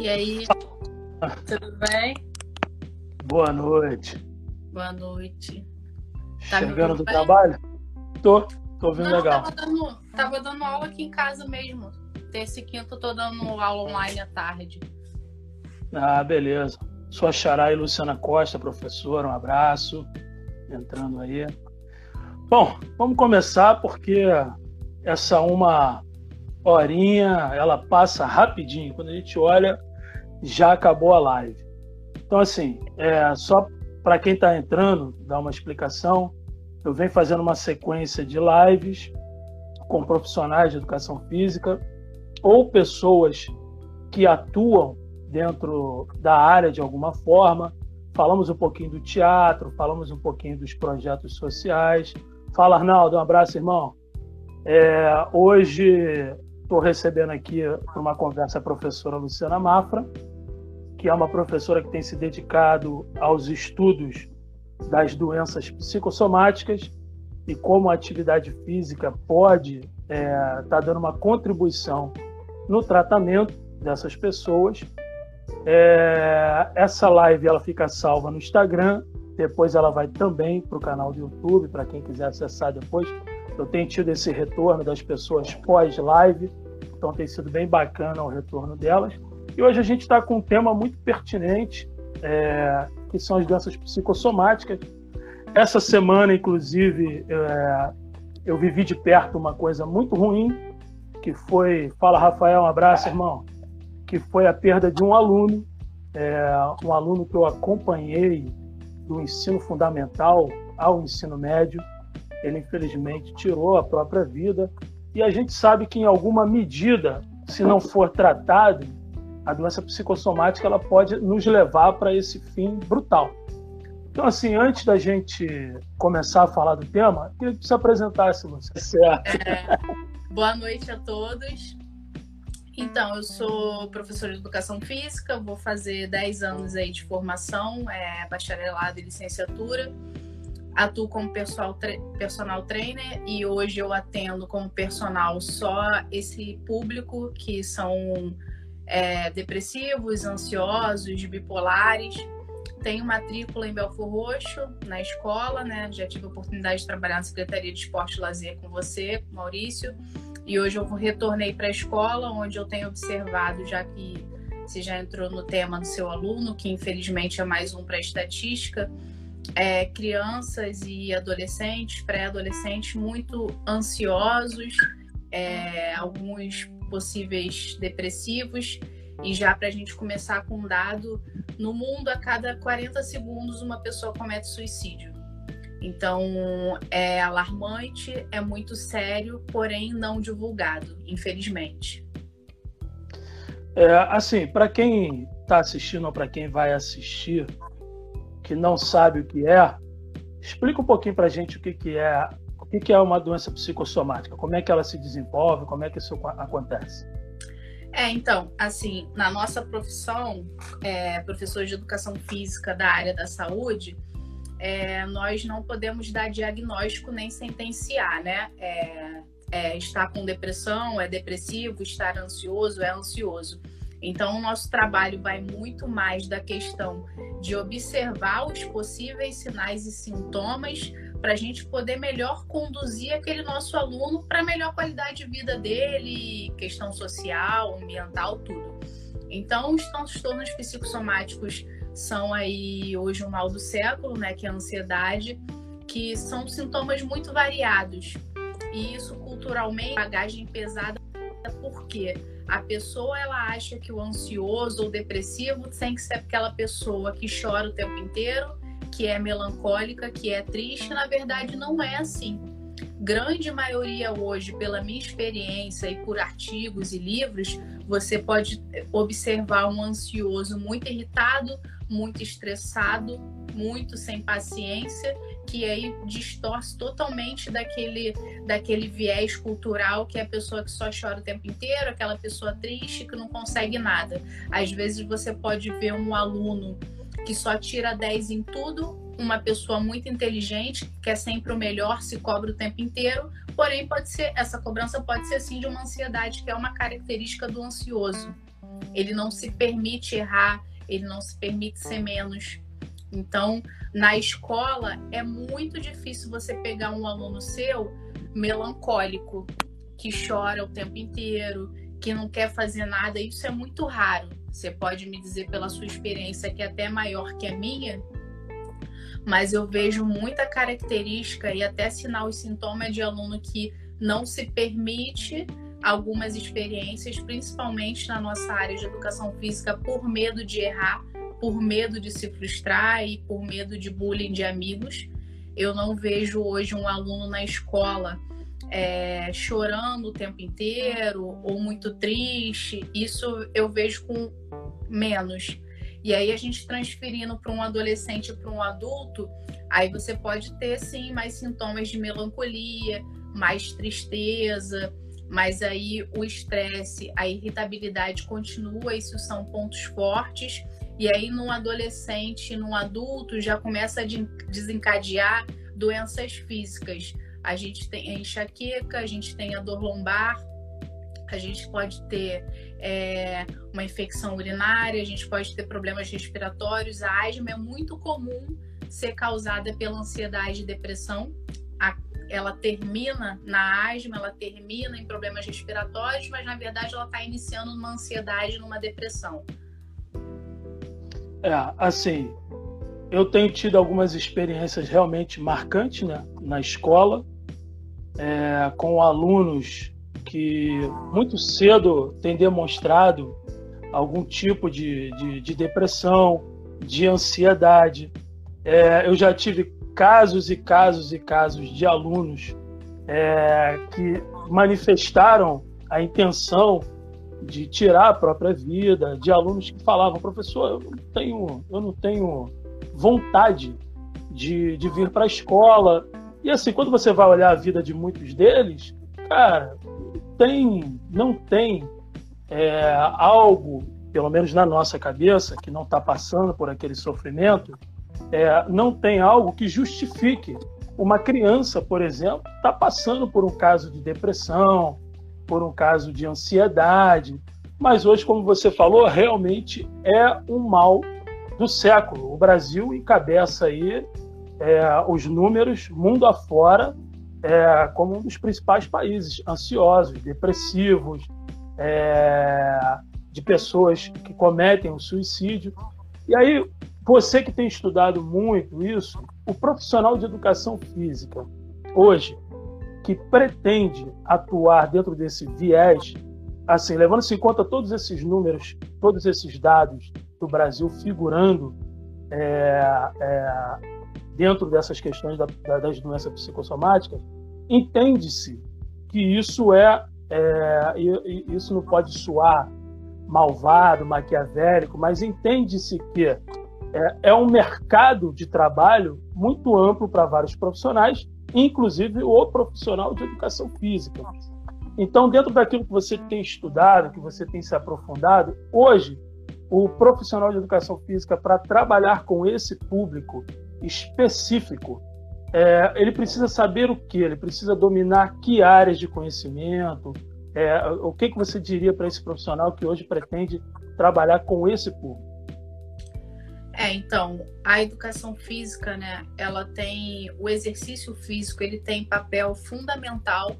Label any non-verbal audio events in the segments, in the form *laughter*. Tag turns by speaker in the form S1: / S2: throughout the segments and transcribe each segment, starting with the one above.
S1: E aí, tudo bem?
S2: Boa noite.
S1: Boa noite. Tá
S2: Chegando do
S1: bem?
S2: trabalho? Tô, tô ouvindo
S1: Não,
S2: legal.
S1: Tava dando, tava dando aula aqui em casa mesmo. Terça e quinta eu tô dando aula online à tarde.
S2: Ah, beleza. Sua xará e Luciana Costa, professora, um abraço. Entrando aí. Bom, vamos começar porque essa uma horinha, ela passa rapidinho. Quando a gente olha, já acabou a live. Então, assim, é, só para quem está entrando, dar uma explicação. Eu venho fazendo uma sequência de lives com profissionais de educação física ou pessoas que atuam dentro da área de alguma forma. Falamos um pouquinho do teatro, falamos um pouquinho dos projetos sociais. Fala, Arnaldo, um abraço, irmão. É, hoje estou recebendo aqui para uma conversa a professora Luciana Mafra, que é uma professora que tem se dedicado aos estudos das doenças psicossomáticas e como a atividade física pode estar é, tá dando uma contribuição no tratamento dessas pessoas. É, essa live ela fica salva no Instagram, depois ela vai também para o canal do YouTube, para quem quiser acessar depois. Eu tenho tido esse retorno das pessoas pós-live, então tem sido bem bacana o retorno delas. E hoje a gente está com um tema muito pertinente, é, que são as doenças psicossomáticas. Essa semana, inclusive, é, eu vivi de perto uma coisa muito ruim, que foi, fala Rafael, um abraço, irmão, que foi a perda de um aluno, é, um aluno que eu acompanhei do ensino fundamental ao ensino médio. Ele infelizmente tirou a própria vida e a gente sabe que em alguma medida, se não for tratado, a doença psicossomática ela pode nos levar para esse fim brutal. Então, assim, antes da gente começar a falar do tema, queria que você apresentasse, você.
S1: Certo. *laughs* É, boa noite a todos. Então, eu sou professora de educação física, vou fazer 10 anos aí de formação, é, bacharelado e licenciatura. Atuo como personal, personal trainer e hoje eu atendo como personal só esse público que são é, depressivos, ansiosos, bipolares. Tenho matrícula em Belfor Roxo, na escola, né? Já tive a oportunidade de trabalhar na Secretaria de Esporte e Lazer com você, Maurício. E hoje eu retornei para a escola, onde eu tenho observado, já que você já entrou no tema do seu aluno, que infelizmente é mais um para estatística, é, crianças e adolescentes, pré-adolescentes muito ansiosos, é, alguns possíveis depressivos. E já para a gente começar com um dado, no mundo, a cada 40 segundos, uma pessoa comete suicídio. Então, é alarmante, é muito sério, porém não divulgado, infelizmente.
S2: É, assim, para quem está assistindo ou para quem vai assistir, que não sabe o que é, explica um pouquinho para a gente o que, que é o que, é uma doença psicossomática, como é que ela se desenvolve, como é que isso acontece.
S1: É, então, assim, na nossa profissão, é, professor de educação física da área da saúde, é, nós não podemos dar diagnóstico nem sentenciar, né? É, é, estar com depressão é depressivo, estar ansioso é ansioso. Então, o nosso trabalho vai muito mais da questão de observar os possíveis sinais e sintomas para a gente poder melhor conduzir aquele nosso aluno para melhor qualidade de vida dele, questão social, ambiental, tudo. Então, os transtornos psicossomáticos são aí hoje o mal do século, né, que é a ansiedade, que são sintomas muito variados. E isso culturalmente, bagagem pesada, porque a pessoa ela acha que o ansioso ou depressivo tem que ser aquela pessoa que chora o tempo inteiro, que é melancólica, que é triste, na verdade não é assim. Grande maioria hoje, pela minha experiência e por artigos e livros, você pode observar um ansioso muito irritado, muito estressado, muito sem paciência, que aí distorce totalmente daquele, daquele viés cultural que é a pessoa que só chora o tempo inteiro, aquela pessoa triste que não consegue nada. Às vezes você pode ver um aluno que só tira 10 em tudo, uma pessoa muito inteligente, que quer sempre o melhor, se cobra o tempo inteiro, porém pode ser essa cobrança pode ser sim de uma ansiedade, que é uma característica do ansioso. ele não se permite errar, ele não se permite ser menos. Então, na escola é muito difícil você pegar um aluno seu melancólico, que chora o tempo inteiro, que não quer fazer nada. Isso é muito raro. Você pode me dizer pela sua experiência que é até maior que a minha, mas eu vejo muita característica e até sinal e sintoma de aluno que não se permite algumas experiências, principalmente na nossa área de educação física, por medo de errar, por medo de se frustrar e por medo de bullying de amigos. Eu não vejo hoje um aluno na escola é, chorando o tempo inteiro ou muito triste. Isso eu vejo com menos. E aí a gente transferindo para um adolescente para um adulto, aí você pode ter sim mais sintomas de melancolia, mais tristeza, mas aí o estresse, a irritabilidade continua, isso são pontos fortes. E aí, num adolescente, num adulto, já começa a desencadear doenças físicas. A gente tem a enxaqueca, a gente tem a dor lombar, a gente pode ter é, uma infecção urinária, a gente pode ter problemas respiratórios. A asma é muito comum ser causada pela ansiedade e depressão. A ela termina na asma, ela termina em problemas respiratórios, mas na verdade ela está iniciando numa ansiedade, numa depressão.
S2: É, assim, eu tenho tido algumas experiências realmente marcantes né, na escola, é, com alunos que muito cedo têm demonstrado algum tipo de, de, de depressão, de ansiedade. É, eu já tive casos e casos e casos de alunos é, que manifestaram a intenção de tirar a própria vida, de alunos que falavam, professor, eu não tenho, eu não tenho vontade de, de vir para a escola. E assim, quando você vai olhar a vida de muitos deles, cara, tem, não tem é, algo, pelo menos na nossa cabeça, que não está passando por aquele sofrimento, é, não tem algo que justifique uma criança, por exemplo, estar tá passando por um caso de depressão, por um caso de ansiedade. Mas hoje, como você falou, realmente é um mal do século. O Brasil encabeça aí é, os números mundo afora é, como um dos principais países ansiosos, depressivos, é, de pessoas que cometem o suicídio. E aí você que tem estudado muito isso, o profissional de educação física, hoje, que pretende atuar dentro desse viés, assim, levando-se em conta todos esses números, todos esses dados do Brasil figurando é, é, dentro dessas questões da, da, das doenças psicossomáticas, entende-se que isso é, é isso não pode soar malvado, maquiavélico, mas entende-se que é, é um mercado de trabalho muito amplo para vários profissionais, inclusive o profissional de educação física. Então, dentro daquilo que você tem estudado, que você tem se aprofundado, hoje, o profissional de educação física, para trabalhar com esse público específico, é, ele precisa saber o que? Ele precisa dominar que áreas de conhecimento? É, o que, que você diria para esse profissional que hoje pretende trabalhar com esse público?
S1: É, então, a educação física, né, ela tem o exercício físico, ele tem papel fundamental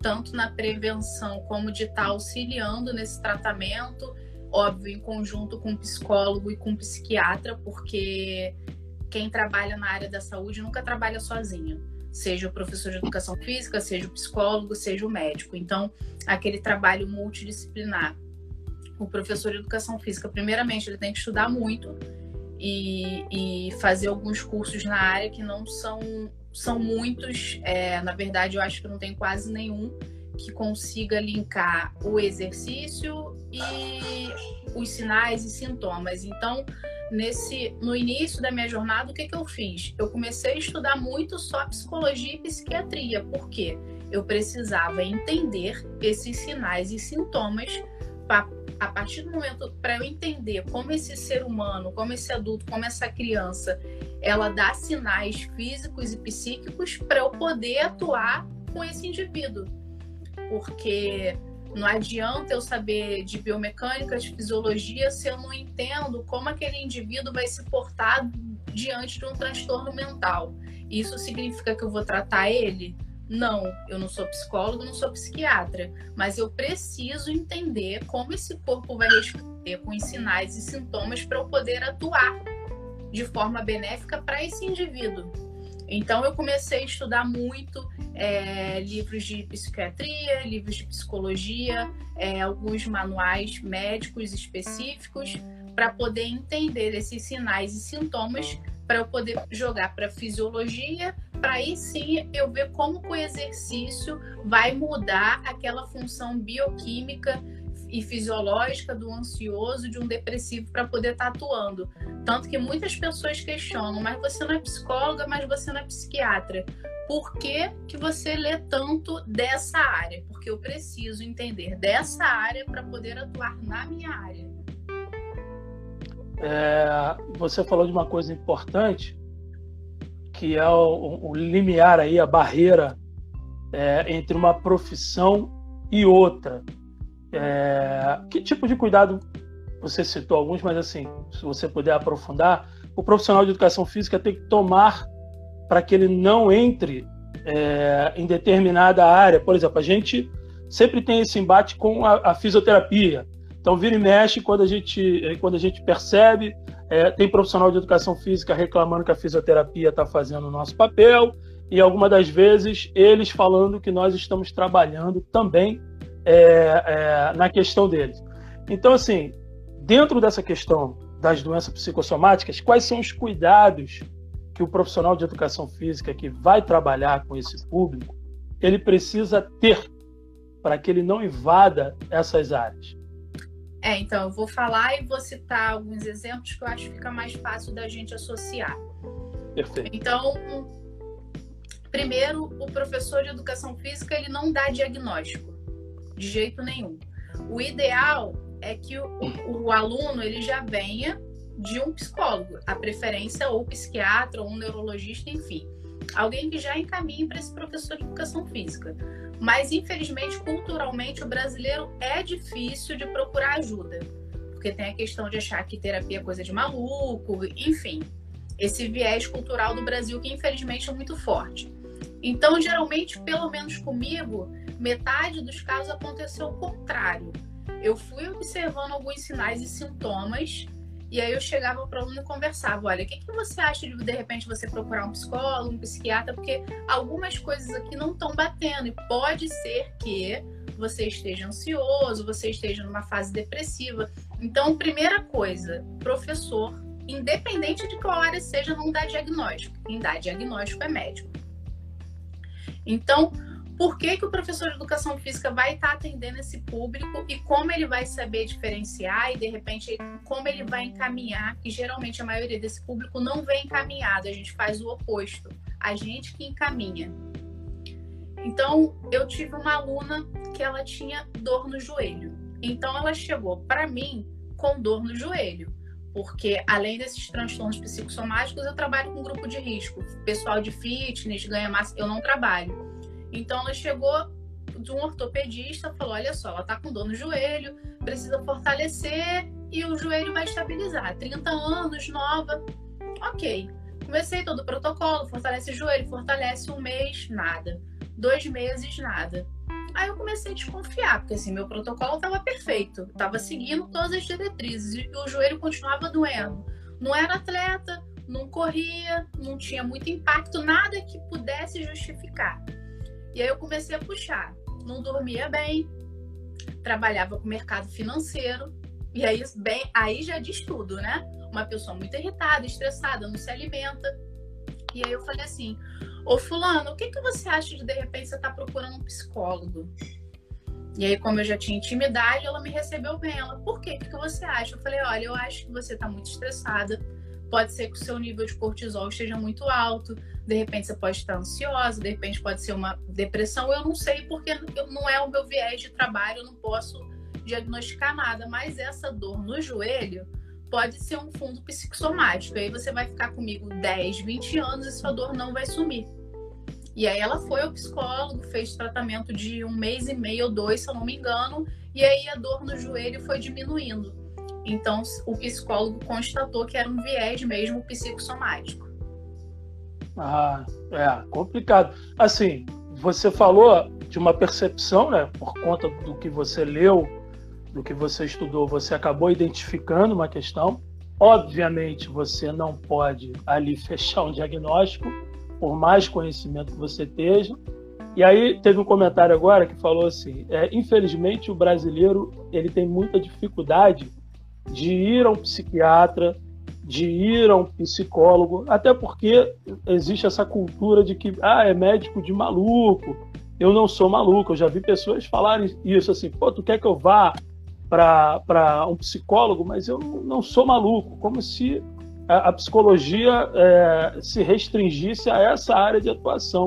S1: tanto na prevenção como de estar auxiliando nesse tratamento, óbvio, em conjunto com o psicólogo e com o psiquiatra, porque quem trabalha na área da saúde nunca trabalha sozinho, seja o professor de educação física, seja o psicólogo, seja o médico. Então, aquele trabalho multidisciplinar. O professor de educação física, primeiramente, ele tem que estudar muito e, e fazer alguns cursos na área que não são, são muitos. É, na verdade, eu acho que não tem quase nenhum que consiga linkar o exercício e os sinais e sintomas. Então, nesse no início da minha jornada, o que, que eu fiz? Eu comecei a estudar muito só psicologia e psiquiatria, porque eu precisava entender esses sinais e sintomas para a partir do momento para eu entender como esse ser humano, como esse adulto, como essa criança, ela dá sinais físicos e psíquicos para eu poder atuar com esse indivíduo. Porque Não adianta eu saber de biomecânica, de fisiologia, se eu não entendo como aquele indivíduo vai se portar diante de um transtorno mental. Isso significa que eu vou tratar ele? Não, eu não sou psicólogo, não sou psiquiatra, mas eu preciso entender como esse corpo vai responder com os sinais e sintomas para eu poder atuar de forma benéfica para esse indivíduo. Então eu comecei a estudar muito é, livros de psiquiatria, livros de psicologia, é, alguns manuais médicos específicos para poder entender esses sinais e sintomas para eu poder jogar para fisiologia, para aí sim eu ver como o exercício vai mudar aquela função bioquímica e fisiológica do ansioso, de um depressivo, para poder estar tá atuando. Tanto que muitas pessoas questionam, mas você não é psicóloga, mas você não é psiquiatra. Por que, que você lê tanto dessa área? Porque eu preciso entender dessa área para poder atuar na minha área.
S2: É, você falou de uma coisa importante, que é o, o limiar aí, a barreira é, entre uma profissão e outra. É, que tipo de cuidado você citou alguns, mas assim, se você puder aprofundar, o profissional de educação física tem que tomar para que ele não entre é, em determinada área. Por exemplo, a gente sempre tem esse embate com a, a fisioterapia. Então, vira e mexe quando a gente, quando a gente percebe, é, tem profissional de educação física reclamando que a fisioterapia está fazendo o nosso papel, e algumas das vezes eles falando que nós estamos trabalhando também é, é, na questão deles. Então, assim, dentro dessa questão das doenças psicossomáticas, quais são os cuidados que o profissional de educação física que vai trabalhar com esse público, ele precisa ter para que ele não invada essas áreas?
S1: É, então, eu vou falar e vou citar alguns exemplos que eu acho que fica mais fácil da gente associar.
S2: Perfeito.
S1: Então, primeiro, o professor de educação física, ele não dá diagnóstico de jeito nenhum. O ideal é que o, o, aluno ele já venha de um psicólogo, a preferência ou psiquiatra ou um neurologista, enfim, alguém que já encaminhe para esse professor de educação física. Mas infelizmente, culturalmente, o brasileiro é difícil de procurar ajuda, porque tem a questão de achar que terapia é coisa de maluco, enfim, esse viés cultural do Brasil que infelizmente é muito forte. Então, geralmente, pelo menos comigo, metade dos casos aconteceu o contrário. Eu fui observando alguns sinais e sintomas e aí eu chegava para o aluno e conversava, olha, o que, que você acha de de repente você procurar um psicólogo, um psiquiatra, porque algumas coisas aqui não estão batendo e pode ser que você esteja ansioso, você esteja numa fase depressiva. Então, primeira coisa, professor, independente de qual área seja, não dá diagnóstico. Quem dá diagnóstico é médico. Então, por que, que o professor de educação física vai estar atendendo esse público e como ele vai saber diferenciar e, de repente, como ele vai encaminhar, que geralmente a maioria desse público não vem encaminhado, a gente faz o oposto, a gente que encaminha. Então, eu tive uma aluna que ela tinha dor no joelho. Então, ela chegou para mim com dor no joelho porque além desses transtornos psicossomáticos, eu trabalho com grupo de risco. Pessoal de fitness, ganha massa, eu não trabalho. Então ela chegou de um ortopedista, falou: olha só, ela tá com dor no joelho, precisa fortalecer e o joelho vai estabilizar. 30 anos, nova. Ok. Comecei todo o protocolo, fortalece o joelho, fortalece um mês, nada. Dois meses, nada. Aí eu comecei a desconfiar, porque assim, meu protocolo estava perfeito, estava seguindo todas as diretrizes e o joelho continuava doendo. Não era atleta, não corria, não tinha muito impacto, nada que pudesse justificar. E aí eu comecei a puxar. Não dormia bem, trabalhava com mercado financeiro, e aí, bem, aí já diz tudo, né? Uma pessoa muito irritada, estressada, não se alimenta. E aí eu falei assim: Ô Fulano, o que, que você acha de de repente você tá procurando um psicólogo? E aí, como eu já tinha intimidade, ela me recebeu bem. Ela, por quê? O que, que você acha? Eu falei: olha, eu acho que você tá muito estressada. Pode ser que o seu nível de cortisol esteja muito alto de repente você pode estar ansiosa, de repente pode ser uma depressão, eu não sei porque não é o meu viés de trabalho, eu não posso diagnosticar nada, mas essa dor no joelho pode ser um fundo psicossomático. Aí você vai ficar comigo 10, 20 anos e sua dor não vai sumir. E aí ela foi ao psicólogo, fez tratamento de um mês e meio ou dois, se eu não me engano, e aí a dor no joelho foi diminuindo. Então o psicólogo constatou que era um viés mesmo psicossomático.
S2: Ah, é complicado. Assim, você falou de uma percepção, né? Por conta do que você leu, do que você estudou, você acabou identificando uma questão. Obviamente, você não pode ali *laughs* fechar um diagnóstico, por mais conhecimento que você esteja. E aí teve um comentário agora que falou assim: é, infelizmente o brasileiro ele tem muita dificuldade de ir a um psiquiatra, de ir a um psicólogo, até porque existe essa cultura de que ah, é médico de maluco. Eu não sou maluco. Eu já vi pessoas falarem isso assim: pô, tu quer que eu vá para um psicólogo? Mas eu não sou maluco. Como se a, a psicologia é, se restringisse a essa área de atuação.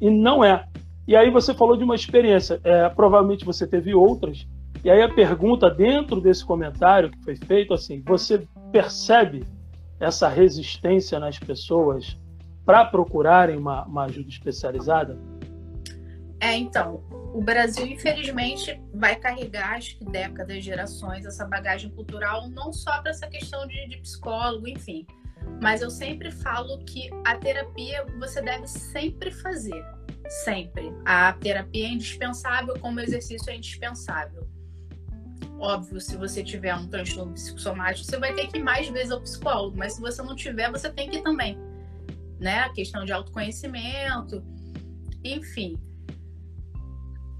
S2: E não é. E aí você falou de uma experiência, é, provavelmente você teve outras. E aí a pergunta dentro desse comentário que foi feito assim, você percebe essa resistência nas pessoas para procurarem uma, uma ajuda especializada?
S1: É, então, o Brasil, infelizmente, vai carregar, acho que décadas, gerações, essa bagagem cultural, não só para essa questão de, de, psicólogo, enfim. Mas eu sempre falo que a terapia você deve sempre fazer. Sempre. A terapia é indispensável, como exercício é indispensável. Óbvio, se você tiver um transtorno psicossomático, você vai ter que ir mais vezes ao psicólogo, mas se você não tiver, você tem que ir também. Né? A questão de autoconhecimento, enfim.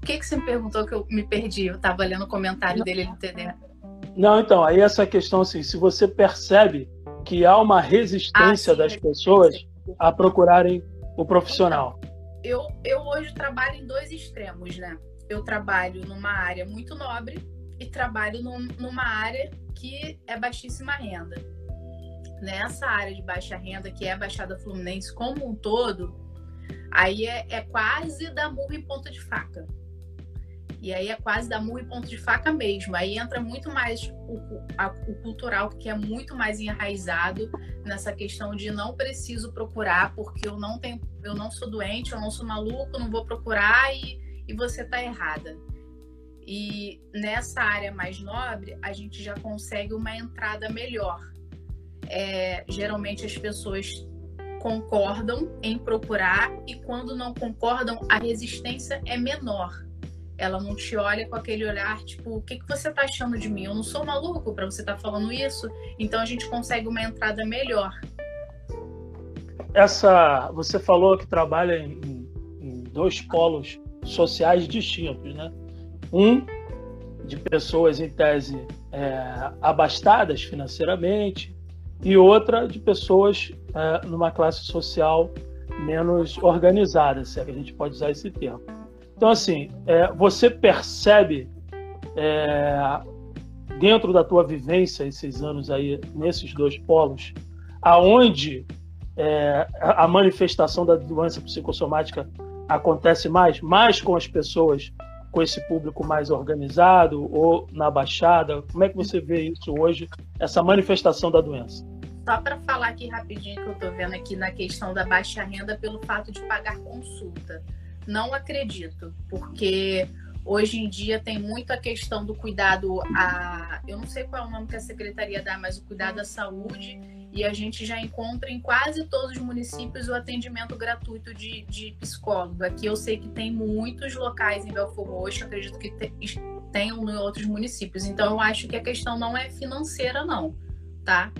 S1: O que, que você me perguntou que eu me perdi? Eu estava lendo o comentário dele no TD.
S2: Não, então, aí essa questão assim, se você percebe que há uma resistência ah, sim, das pessoas a procurarem o profissional.
S1: Eu, eu hoje trabalho em dois extremos, né? Eu trabalho numa área muito nobre, e trabalho num, numa área que é baixíssima renda. Nessa área de baixa renda, que é a Baixada Fluminense como um todo, aí é, é quase da murro em ponta de faca. E aí é quase da murro ponto de faca mesmo. Aí entra muito mais o, a, o, cultural, que é muito mais enraizado nessa questão de não preciso procurar, porque eu não tenho, eu não sou doente, eu não sou maluco, não vou procurar e, e você tá errada. E nessa área mais nobre, a gente já consegue uma entrada melhor. É, geralmente as pessoas concordam em procurar e quando não concordam, a resistência é menor. Ela não te olha com aquele olhar tipo, o que, que você está achando de mim? Eu não sou maluco para você estar tá falando isso. Então a gente consegue uma entrada melhor.
S2: Essa, você falou que trabalha em, em dois polos sociais distintos, né? Um de pessoas em tese é, abastadas financeiramente e outra de pessoas é, numa classe social menos organizada, se é que a gente pode usar esse termo. Então, assim, é, você percebe é, dentro da tua vivência esses anos aí nesses dois polos, aonde é, a manifestação da doença psicossomática acontece mais, mais com as pessoas com esse público mais organizado ou na Baixada? Como é que você vê isso hoje, essa manifestação da doença?
S1: Só para falar aqui rapidinho que eu estou vendo aqui na questão da baixa renda pelo fato de pagar consulta. Não acredito, porque hoje em dia tem muito a questão do cuidado a. Eu não sei qual é o nome que a secretaria dá, mas o cuidado à saúde e a gente já encontra em quase todos os municípios o atendimento gratuito de, de psicólogo. Aqui eu sei que tem muitos locais em Belfor Roxo, acredito que te, tenham em outros municípios. Então eu acho que a questão não é financeira, não, tá?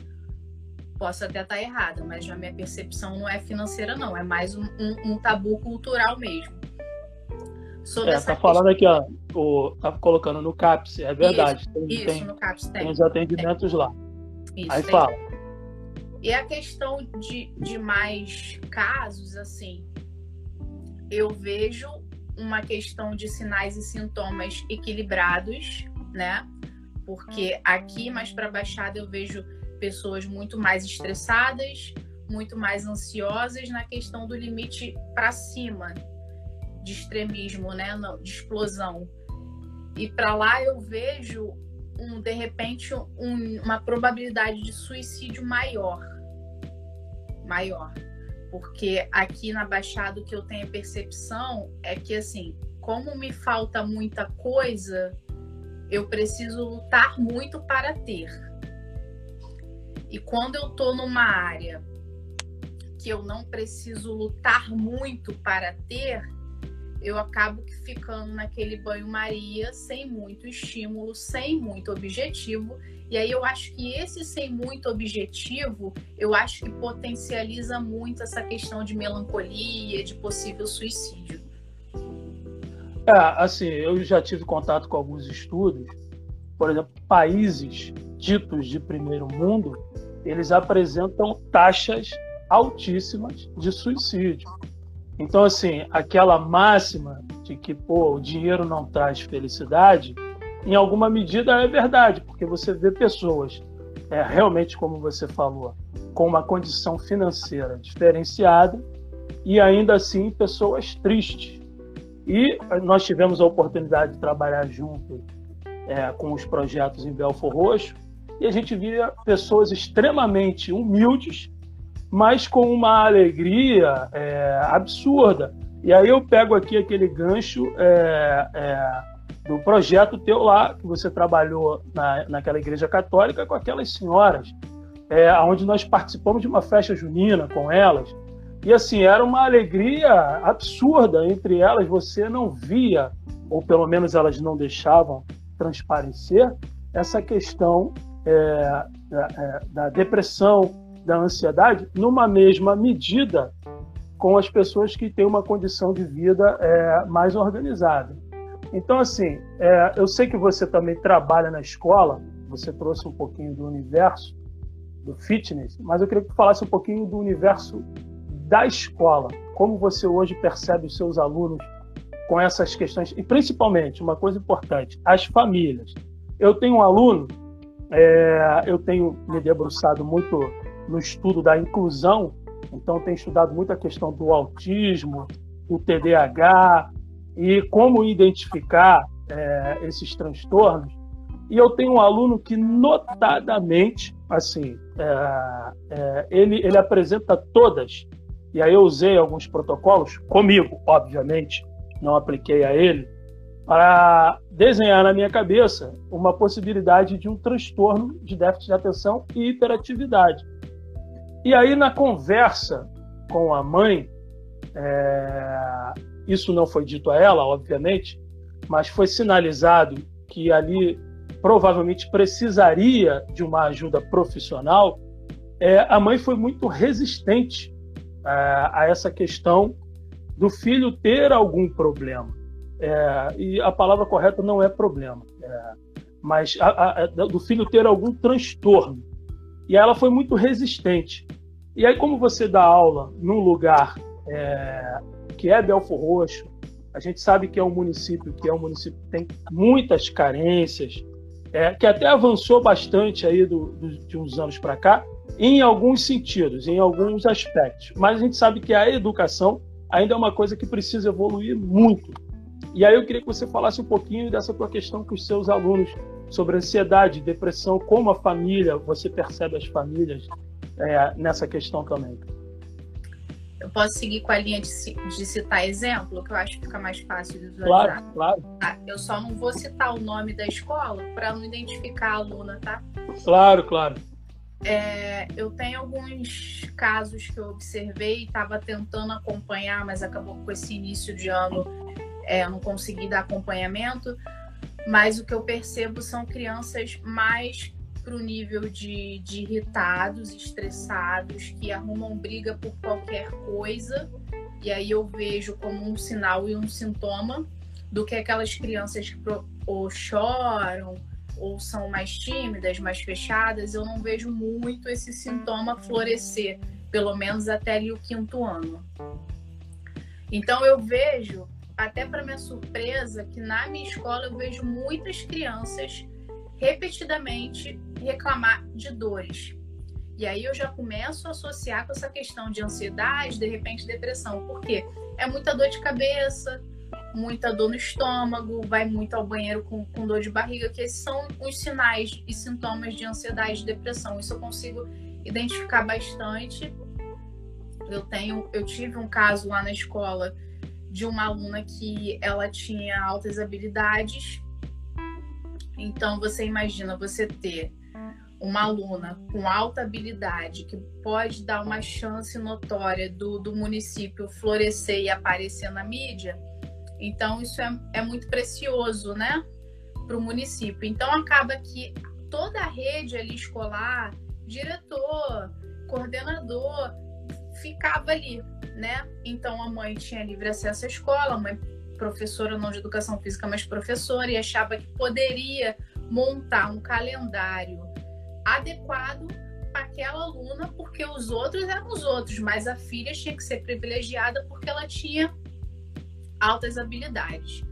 S1: Posso até estar errada, mas na minha percepção não é financeira, não. É mais um, um, um tabu cultural mesmo.
S2: Sobre é, tá falando aqui, ó, o, tá colocando no CAPS, é verdade.
S1: Isso, tem, isso tem, no CAPS tem.
S2: Tem os atendimentos tem. lá. Isso, Aí
S1: tem.
S2: fala.
S1: E a questão de, de mais casos, assim, eu vejo uma questão de sinais e sintomas equilibrados, né? Porque aqui mais para Baixada eu vejo pessoas muito mais estressadas, muito mais ansiosas na questão do limite para cima, de extremismo, né? De explosão. E para lá eu vejo um, de repente, um, uma probabilidade de suicídio maior. Maior. porque aqui na Baixada o que eu tenho a percepção é que assim, como me falta muita coisa, eu preciso lutar muito para ter. E quando eu tô numa área que eu não preciso lutar muito para ter, eu acabo ficando naquele banho-maria sem muito estímulo, sem muito objetivo. E aí eu acho que esse sem muito objetivo, eu acho que potencializa muito essa questão de melancolia, de possível suicídio.
S2: É, assim, eu já tive contato com alguns estudos, por exemplo, países ditos de primeiro mundo, eles apresentam taxas altíssimas de suicídio. Então, assim, aquela máxima de que pô, o dinheiro não traz felicidade, em alguma medida é verdade, porque você vê pessoas, é, realmente, como você falou, com uma condição financeira diferenciada e ainda assim pessoas tristes. E nós tivemos a oportunidade de trabalhar junto é, com os projetos em Belfor Roxo e a gente via pessoas extremamente humildes mas com uma alegria é, absurda. E aí eu pego aqui aquele gancho é, é, do projeto teu lá, que você trabalhou na, naquela igreja católica com aquelas senhoras, é, onde nós participamos de uma festa junina com elas. E assim, era uma alegria absurda entre elas, você não via, ou pelo menos elas não deixavam transparecer, essa questão é, é, da depressão, da ansiedade numa mesma medida com as pessoas que têm uma condição de vida é, mais organizada. Então, assim, é, eu sei que você também trabalha na escola, você trouxe um pouquinho do universo do fitness, mas eu queria que tu falasse um pouquinho do universo da escola. Como você hoje percebe os seus alunos com essas questões, e principalmente, uma coisa importante, as famílias. Eu tenho um aluno, é, eu tenho me debruçado muito no estudo da inclusão, então tem estudado muito a questão do autismo, do TDAH e como identificar é, esses transtornos. E eu tenho um aluno que notadamente, assim, é, é, ele, ele apresenta todas. E aí eu usei alguns protocolos comigo, obviamente, não apliquei a ele, para desenhar na minha cabeça uma possibilidade de um transtorno de déficit de atenção e hiperatividade. E aí, na conversa com a mãe, é... isso não foi dito a ela, obviamente, mas foi sinalizado que ali provavelmente precisaria de uma ajuda profissional. É, a mãe foi muito resistente é, a essa questão do filho ter algum problema. É, e a palavra correta não é problema, é, mas a, a, do filho ter algum transtorno. E ela foi muito resistente. E aí, como você dá aula num lugar é, que é Belfor Roxo, a gente sabe que é um município que é um município que tem muitas carências, é, que até avançou bastante aí do, do, de uns anos para cá, em alguns sentidos, em alguns aspectos. Mas a gente sabe que a educação ainda é uma coisa que precisa evoluir muito. E aí eu queria que você falasse um pouquinho dessa tua questão com os seus alunos sobre ansiedade, depressão, como a família, você percebe as famílias é, nessa questão também.
S1: Eu posso seguir com a linha de, de, citar exemplo, que eu acho que fica mais fácil de visualizar.
S2: Claro, claro.
S1: Tá, eu só não vou citar o nome da escola para não identificar a aluna, tá?
S2: Claro, claro.
S1: É, eu tenho alguns casos que eu observei e estava tentando acompanhar, mas acabou com esse início de ano é, eu não consegui dar acompanhamento. Mas o que eu percebo são crianças mais para o nível de, de irritados, estressados, que arrumam briga por qualquer coisa. E aí eu vejo como um sinal e um sintoma do que aquelas crianças que ou choram ou são mais tímidas, mais fechadas. Eu não vejo muito esse sintoma florescer, pelo menos até ali o quinto ano. Então eu vejo, até para minha surpresa, que na minha escola eu vejo muitas crianças repetidamente reclamar de dores. E aí eu já começo a associar com essa questão de ansiedade, de repente depressão. Por quê? É muita dor de cabeça, muita dor no estômago, vai muito ao banheiro com, com dor de barriga, que esses são os sinais e sintomas de ansiedade e depressão. Isso eu consigo identificar bastante. Eu tenho, eu tive um caso lá na escola de uma aluna que ela tinha altas habilidades. Então você imagina você ter uma aluna com alta habilidade que pode dar uma chance notória do, do município florescer e aparecer na mídia. Então isso é, é muito precioso, né, para o município. Então acaba que toda a rede ali escolar, diretor, coordenador, ficava ali, né? Então a mãe tinha livre acesso à escola, a mãe professora não de educação física, mas professora, e achava que poderia montar um calendário adequado para aquela aluna, porque os outros eram os outros, mas a filha tinha que ser privilegiada porque ela tinha altas habilidades.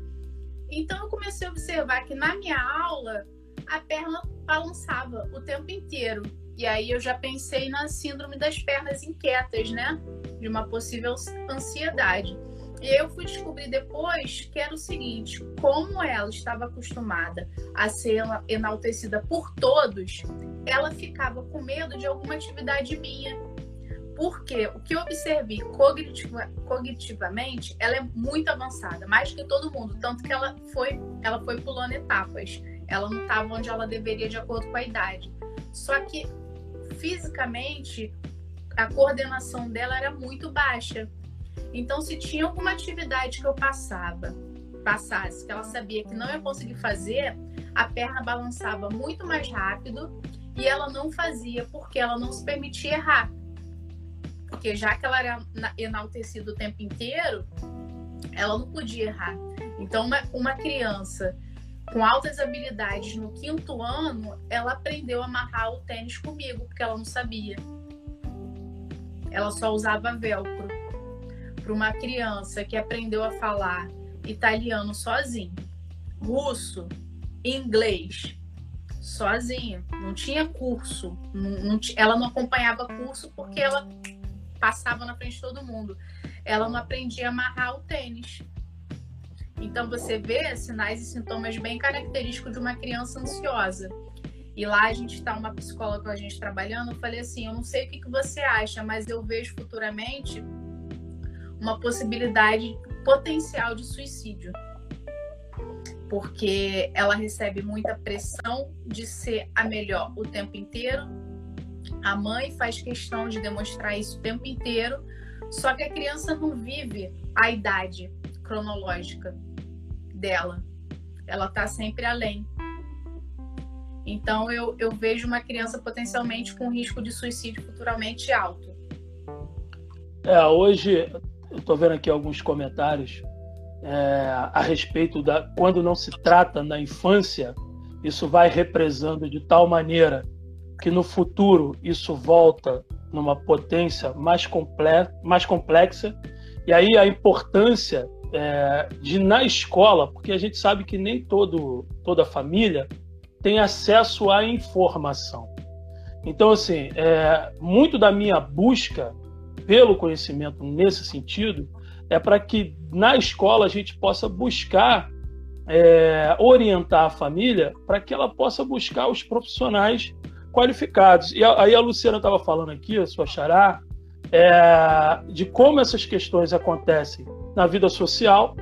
S1: Então eu comecei a observar que na minha aula a perna balançava o tempo inteiro. E aí eu já pensei na síndrome das pernas inquietas, né? De uma possível ansiedade. E eu fui descobrir depois que era o seguinte: como ela estava acostumada a ser enaltecida por todos, ela ficava com medo de alguma atividade minha. Porque o que eu observei cognitiva, cognitivamente, ela é muito avançada, mais que todo mundo, tanto que ela foi, ela foi pulando etapas. Ela não estava onde ela deveria de acordo com a idade. Só que fisicamente a coordenação dela era muito baixa. Então, se tinha alguma atividade que eu passava, passasse, que ela sabia que não ia conseguir fazer, a perna balançava muito mais rápido e ela não fazia porque ela não se permitia errar. Porque já que ela era enaltecida o tempo inteiro, ela não podia errar. Então, uma, uma criança com altas habilidades no quinto ano, ela aprendeu a amarrar o tênis comigo, porque ela não sabia. Ela só usava velcro. Para uma criança que aprendeu a falar italiano sozinho, russo, inglês, sozinha, não tinha curso, não, não, ela não acompanhava curso porque ela passava na frente de todo mundo. Ela não aprendia a amarrar o tênis. Então você vê sinais e sintomas bem característicos de uma criança ansiosa. E lá a gente está uma psicóloga com a gente trabalhando, eu falei assim, eu não sei o que, que você acha, mas eu vejo futuramente uma possibilidade potencial de suicídio. Porque ela recebe muita pressão de ser a melhor o tempo inteiro. A mãe faz questão de demonstrar isso o tempo inteiro, só que a criança não vive a idade cronológica dela. Ela está sempre além. Então eu, eu vejo uma criança potencialmente com risco de suicídio futuramente alto.
S2: É, hoje eu estou vendo aqui alguns comentários é, a respeito da quando não se trata na infância, isso vai represando de tal maneira que no futuro isso volta numa potência mais, comple mais complexa e aí a importância é, de na escola, porque a gente sabe que nem todo, toda família tem acesso à informação. Então, assim, é, muito da minha busca pelo conhecimento nesse sentido é para que na escola a gente possa buscar é, orientar a família para que ela possa buscar os profissionais qualificados. E aí a Luciana estava falando aqui, a sua xará, é, de como essas questões acontecem na vida social,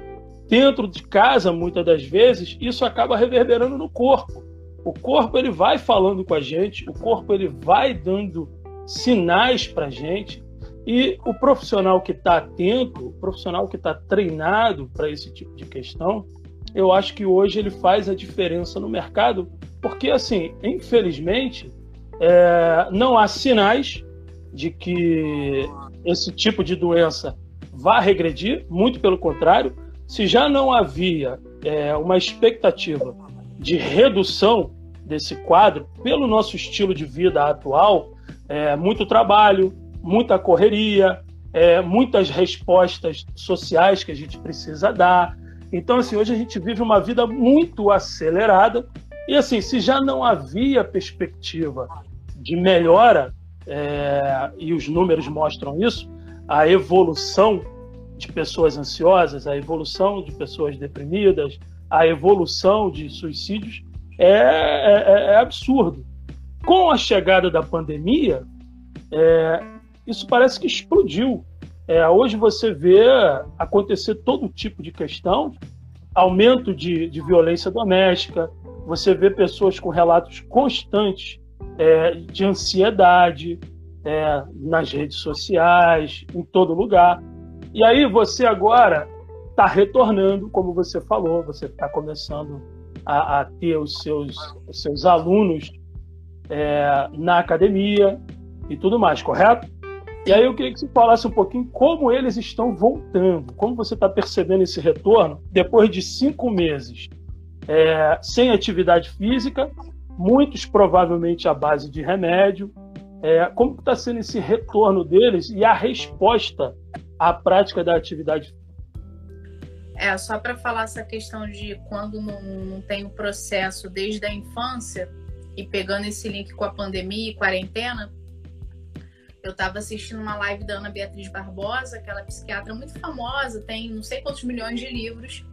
S2: dentro de casa, muitas das vezes, isso acaba reverberando no corpo. O corpo ele vai falando com a gente, o corpo ele vai dando sinais para a gente e o profissional que está atento, o profissional que está treinado para esse tipo de questão, eu acho que hoje ele faz a diferença no mercado, porque assim, infelizmente, é, não há sinais de que esse tipo de doença vá regredir, muito pelo contrário. Se já não havia é, uma expectativa de redução desse quadro, pelo nosso estilo de vida atual, é, muito trabalho, muita correria, é, muitas respostas sociais que a gente precisa dar. Então, assim, hoje a gente vive uma vida muito acelerada e, assim, se já não havia perspectiva de melhora, é, e os números mostram isso, a evolução de pessoas ansiosas, a evolução de pessoas deprimidas, a evolução de suicídios é, é, é absurdo. Com a chegada da pandemia, é, isso parece que explodiu. É, hoje você vê acontecer todo tipo de questão, aumento de, de violência doméstica, você vê pessoas com relatos constantes é, de ansiedade é, nas redes sociais, em todo lugar. E aí você agora está retornando, como você falou, você está começando a, a, ter os seus, os seus alunos é, na academia e tudo mais, correto? E aí eu queria que você falasse um pouquinho como eles estão voltando, como você está percebendo esse retorno depois de cinco meses é, sem atividade física, muitos provavelmente à base de remédio. É, como está sendo esse retorno deles e a resposta à prática da atividade?
S1: É, só para falar essa questão de quando não, não tem o processo desde a infância, e pegando esse link com a pandemia e quarentena, eu estava assistindo uma live da Ana Beatriz Barbosa, aquela psiquiatra muito famosa, tem não sei quantos milhões de livros,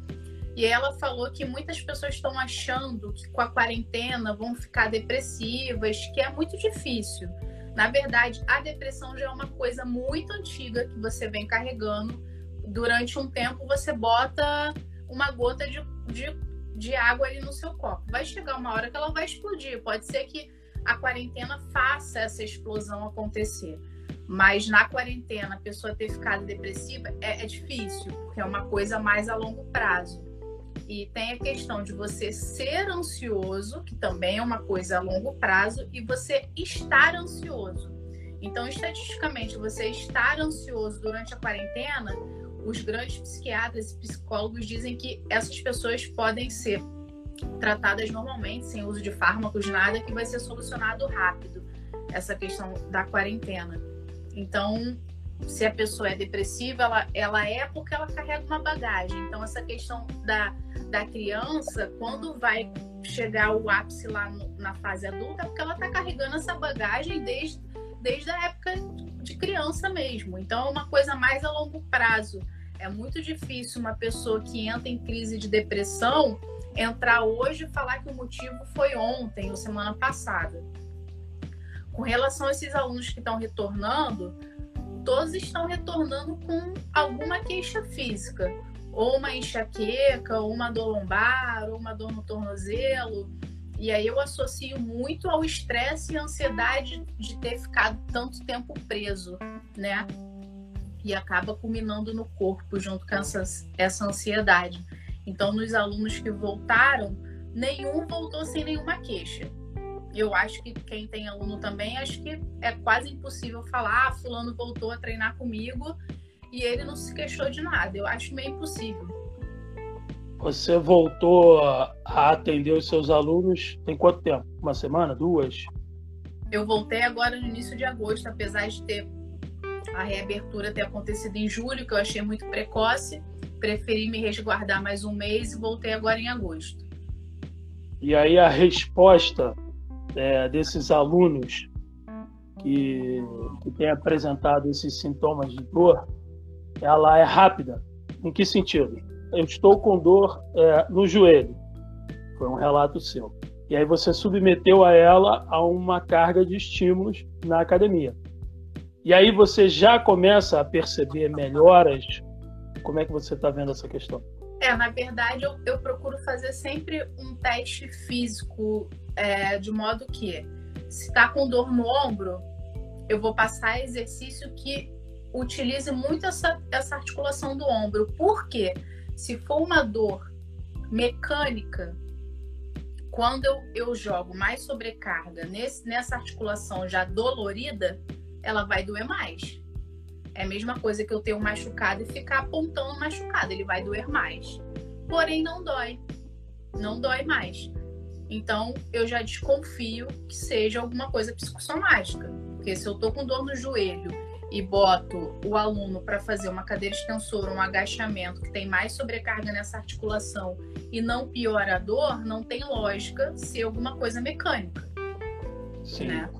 S1: e ela falou que muitas pessoas estão achando que com a quarentena vão ficar depressivas, que é muito difícil. Na verdade, a depressão já é uma coisa muito antiga que você vem carregando. Durante um tempo, você bota uma gota de, de, de água ali no seu copo. Vai chegar uma hora que ela vai explodir. Pode ser que a quarentena faça essa explosão acontecer. Mas na quarentena, a pessoa ter ficado depressiva é, é difícil, porque é uma coisa mais a longo prazo. E tem a questão de você ser ansioso, que também é uma coisa a longo prazo, e você estar ansioso. Então, estatisticamente, você estar ansioso durante a quarentena, os grandes psiquiatras e psicólogos dizem que essas pessoas podem ser tratadas normalmente, sem uso de fármacos, nada, que vai ser solucionado rápido essa questão da quarentena. Então, se a pessoa é depressiva, ela, ela é porque ela carrega uma bagagem. Então, essa questão da, da criança, quando vai chegar o ápice lá no, na fase adulta, é porque ela está carregando essa bagagem desde, desde a época de criança mesmo. Então, é uma coisa mais a longo prazo. É muito difícil uma pessoa que entra em crise de depressão entrar hoje e falar que o motivo foi ontem ou semana passada. Com relação a esses alunos que estão retornando, todos estão retornando com alguma queixa física, ou uma enxaqueca, ou uma dor lombar, ou uma dor no tornozelo. E aí eu associo muito ao estresse e ansiedade de ter ficado tanto tempo preso, né? E acaba culminando no corpo junto com essa, essa ansiedade. Então, nos alunos que voltaram, nenhum voltou sem nenhuma queixa. Eu acho que quem tem aluno também, acho que é quase impossível falar, ah, fulano voltou a treinar comigo e ele não se queixou de nada. Eu acho meio impossível.
S2: Você voltou a atender os seus alunos tem quanto tempo? Uma semana? Duas?
S1: Eu voltei agora no início de agosto, apesar de ter a reabertura ter acontecido em julho, que eu achei muito precoce preferi me resguardar mais um mês e voltei agora em agosto.
S2: E aí a resposta é, desses alunos que, que têm apresentado esses sintomas de dor, ela é rápida. Em que sentido? Eu estou com dor é, no joelho. Foi um relato seu. E aí você submeteu a ela a uma carga de estímulos na academia. E aí você já começa a perceber melhoras como é que você está vendo essa questão?
S1: É, na verdade, eu, eu procuro fazer sempre um teste físico, é, de modo que, se está com dor no ombro, eu vou passar exercício que utilize muito essa, essa articulação do ombro. Por quê? Se for uma dor mecânica, quando eu, eu jogo mais sobrecarga nesse, nessa articulação já dolorida, ela vai doer mais. É a mesma coisa que eu ter um machucado e ficar apontando machucado, ele vai doer mais. Porém, não dói. Não dói mais. Então, eu já desconfio que seja alguma coisa psicossomática. Porque se eu tô com dor no joelho e boto o aluno para fazer uma cadeira extensora, um agachamento que tem mais sobrecarga nessa articulação e não piora a dor, não tem lógica ser alguma coisa mecânica. Sim. Né?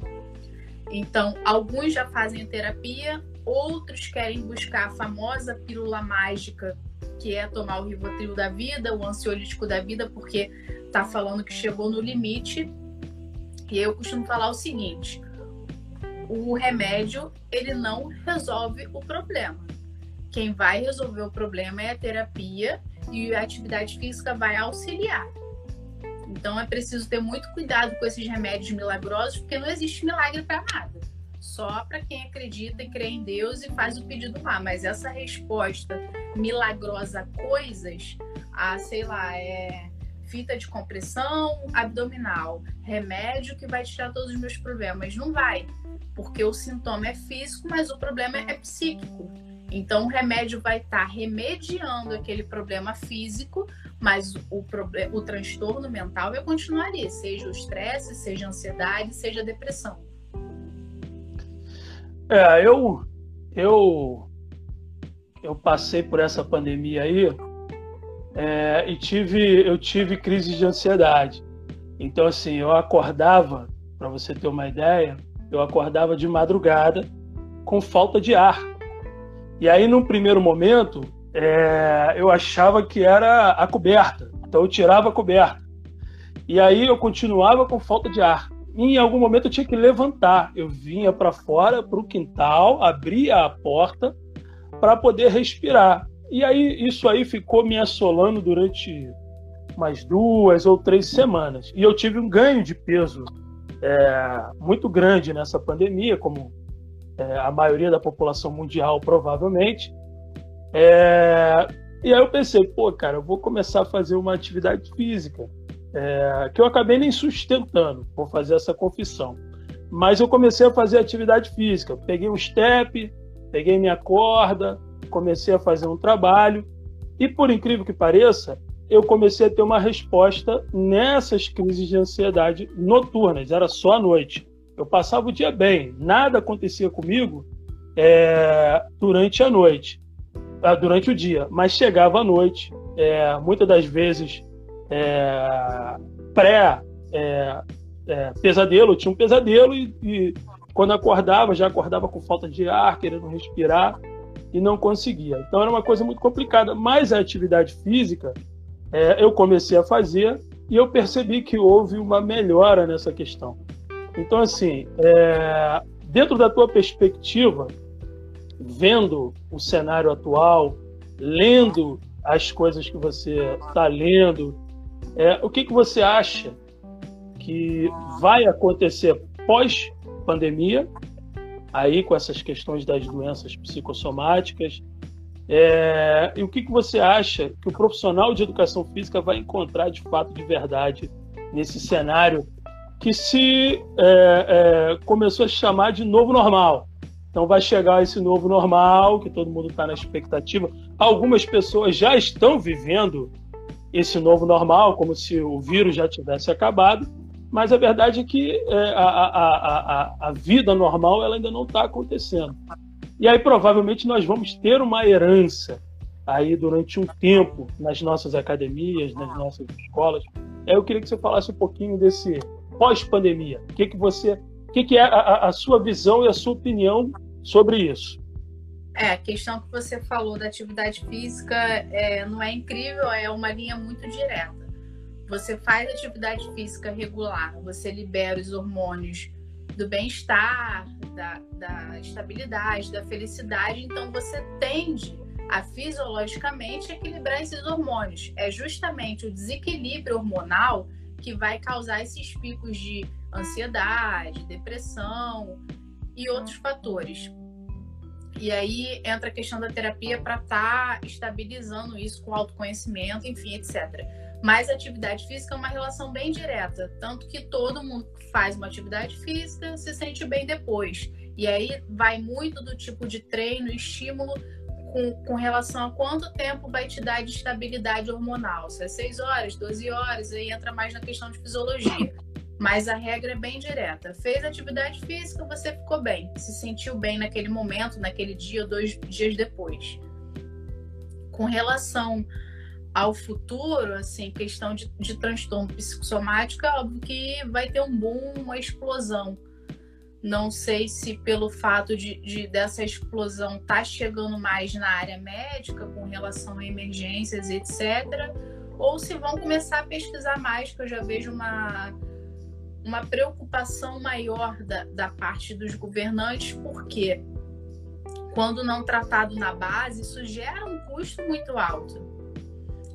S1: Então, alguns já fazem terapia, outros querem buscar a famosa pílula mágica, que é tomar o Rivotril da vida, o ansiolítico da vida, porque tá falando que chegou no limite. E eu costumo falar o seguinte: o remédio ele não resolve o problema. Quem vai resolver o problema é a terapia e a atividade física vai auxiliar. Então é preciso ter muito cuidado com esses remédios milagrosos, porque não existe milagre para nada. Só para quem acredita e crê em Deus e faz o pedido lá. Mas essa resposta milagrosa a coisas, a sei lá, é fita de compressão abdominal, remédio que vai tirar todos os meus problemas. Não vai, porque o sintoma é físico, mas o problema é psíquico. Então, o remédio vai estar tá remediando aquele problema físico, mas o, o transtorno mental vai continuar ali, seja o estresse, seja a ansiedade, seja a depressão.
S2: É, eu, eu, eu passei por essa pandemia aí é, e tive, eu tive crise de ansiedade. Então, assim, eu acordava, para você ter uma ideia, eu acordava de madrugada com falta de ar. E aí, num primeiro momento, é, eu achava que era a coberta. Então, eu tirava a coberta. E aí, eu continuava com falta de ar. E em algum momento, eu tinha que levantar. Eu vinha para fora, para o quintal, abria a porta para poder respirar. E aí isso aí ficou me assolando durante umas duas ou três semanas. E eu tive um ganho de peso é, muito grande nessa pandemia, como é, a maioria da população mundial provavelmente. É, e aí eu pensei, pô, cara, eu vou começar a fazer uma atividade física, é, que eu acabei nem sustentando, vou fazer essa confissão. Mas eu comecei a fazer atividade física. Peguei um step, peguei minha corda, comecei a fazer um trabalho. E, por incrível que pareça, eu comecei a ter uma resposta nessas crises de ansiedade noturnas, era só à noite. Eu passava o dia bem, nada acontecia comigo é, durante a noite, ah, durante o dia, mas chegava à noite, é, muitas das vezes é, pré é, é, eu tinha um pesadelo e, e quando acordava, já acordava com falta de ar, querendo respirar e não conseguia. Então era uma coisa muito complicada. Mas a atividade física é, eu comecei a fazer e eu percebi que houve uma melhora nessa questão. Então, assim, é, dentro da tua perspectiva, vendo o cenário atual, lendo as coisas que você está lendo, é, o que, que você acha que vai acontecer pós-pandemia aí com essas questões das doenças psicossomáticas. É, e o que, que você acha que o profissional de educação física vai encontrar de fato de verdade nesse cenário que se é, é, começou a chamar de novo normal? Então vai chegar esse novo normal, que todo mundo está na expectativa. Algumas pessoas já estão vivendo esse novo normal, como se o vírus já tivesse acabado mas a verdade é que é, a, a, a, a vida normal ela ainda não está acontecendo. E aí provavelmente nós vamos ter uma herança aí durante um tempo nas nossas academias, nas nossas escolas. Eu queria que você falasse um pouquinho desse pós-pandemia. O que, que você, o que, que é a, a sua visão e a sua opinião sobre isso?
S1: É, a questão que você falou da atividade física é, não é incrível, é uma linha muito direta você faz atividade física regular, você libera os hormônios do bem-estar, da, da estabilidade, da felicidade, então você tende a fisiologicamente equilibrar esses hormônios. É justamente o desequilíbrio hormonal que vai causar esses picos de ansiedade, depressão e outros fatores. E aí entra a questão da terapia para estar tá estabilizando isso com autoconhecimento, enfim, etc. Mas atividade física é uma relação bem direta, tanto que todo mundo que faz uma atividade física se sente bem depois. E aí vai muito do tipo de treino, estímulo com, com relação a quanto tempo vai te dar de estabilidade hormonal. Se é 6 horas, 12 horas, aí entra mais na questão de fisiologia. Mas a regra é bem direta. Fez atividade física, você ficou bem. Se sentiu bem naquele momento, naquele dia ou dois dias depois. Com relação ao futuro, assim, questão de, de transtorno psicossomático, é óbvio que vai ter um boom, uma explosão. Não sei se pelo fato de, de dessa explosão tá chegando mais na área médica com relação a emergências, etc., ou se vão começar a pesquisar mais, que eu já vejo uma, uma preocupação maior da, da parte dos governantes, porque quando não tratado na base, isso gera um custo muito alto.